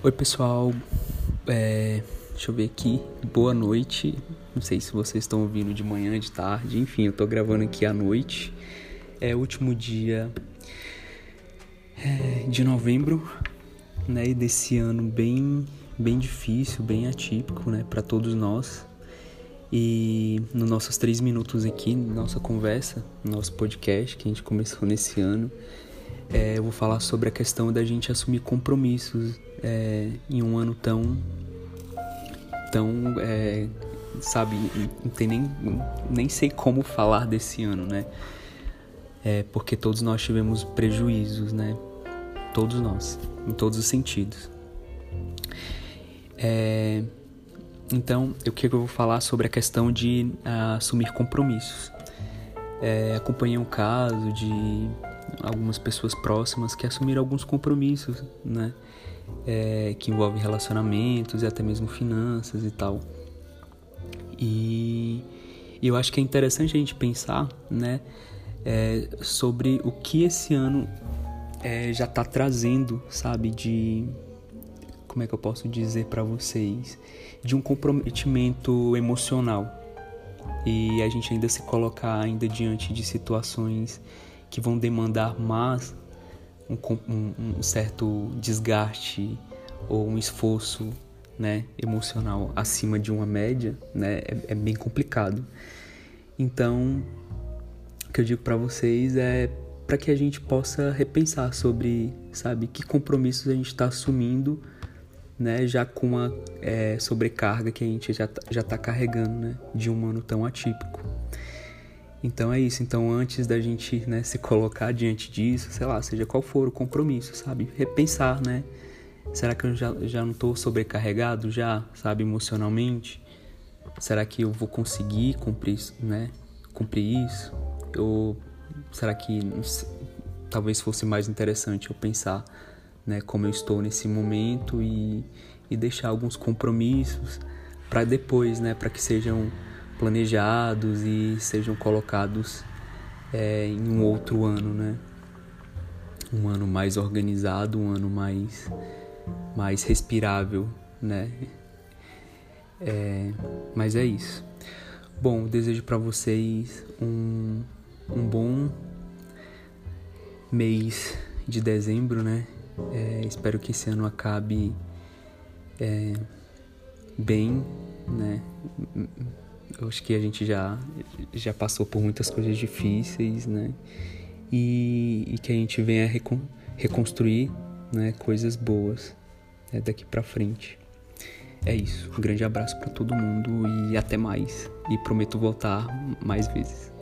Oi pessoal, é, deixa eu ver aqui, boa noite. Não sei se vocês estão ouvindo de manhã, de tarde, enfim, eu tô gravando aqui à noite. É o último dia é, de novembro, né? E desse ano bem, bem difícil, bem atípico, né, para todos nós. E nos nossos três minutos aqui, nossa conversa, nosso podcast que a gente começou nesse ano, é, eu vou falar sobre a questão da gente assumir compromissos é, em um ano tão. tão. É, sabe, não tem nem, nem sei como falar desse ano, né? É, porque todos nós tivemos prejuízos, né? Todos nós, em todos os sentidos. É, então, o que eu vou falar sobre a questão de uh, assumir compromissos. É, acompanhei um caso de algumas pessoas próximas que assumiram alguns compromissos, né? É, que envolvem relacionamentos e até mesmo finanças e tal. E eu acho que é interessante a gente pensar, né? É, sobre o que esse ano é, já está trazendo, sabe? De como é que eu posso dizer para vocês? De um comprometimento emocional. E a gente ainda se colocar ainda diante de situações que vão demandar mais um, um, um certo desgaste ou um esforço né, emocional acima de uma média, né, é, é bem complicado. Então, o que eu digo para vocês é para que a gente possa repensar sobre, sabe, que compromissos a gente está assumindo, né, já com a é, sobrecarga que a gente já tá, já está carregando, né, de um ano tão atípico. Então é isso. Então antes da gente né, se colocar diante disso, sei lá, seja qual for o compromisso, sabe? Repensar, né? Será que eu já, já não estou sobrecarregado já, sabe, emocionalmente? Será que eu vou conseguir cumprir, né? Cumprir isso? Ou será que talvez fosse mais interessante eu pensar, né, como eu estou nesse momento e, e deixar alguns compromissos para depois, né, para que sejam planejados e sejam colocados é, em um outro ano, né? Um ano mais organizado, um ano mais, mais respirável, né? É, mas é isso. Bom, desejo para vocês um, um bom mês de dezembro, né? É, espero que esse ano acabe é, bem, né? Eu acho que a gente já, já passou por muitas coisas difíceis, né? E, e que a gente venha recon, reconstruir né, coisas boas né, daqui para frente. É isso. Um grande abraço para todo mundo e até mais. E prometo voltar mais vezes.